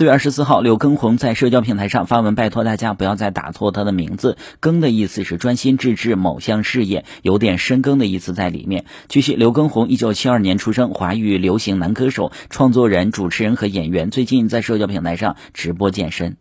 四月二十四号，刘畊宏在社交平台上发文，拜托大家不要再打错他的名字。更的意思是专心致志某项事业，有点深耕的意思在里面。据悉，刘畊宏一九七二年出生，华语流行男歌手、创作人、主持人和演员，最近在社交平台上直播健身。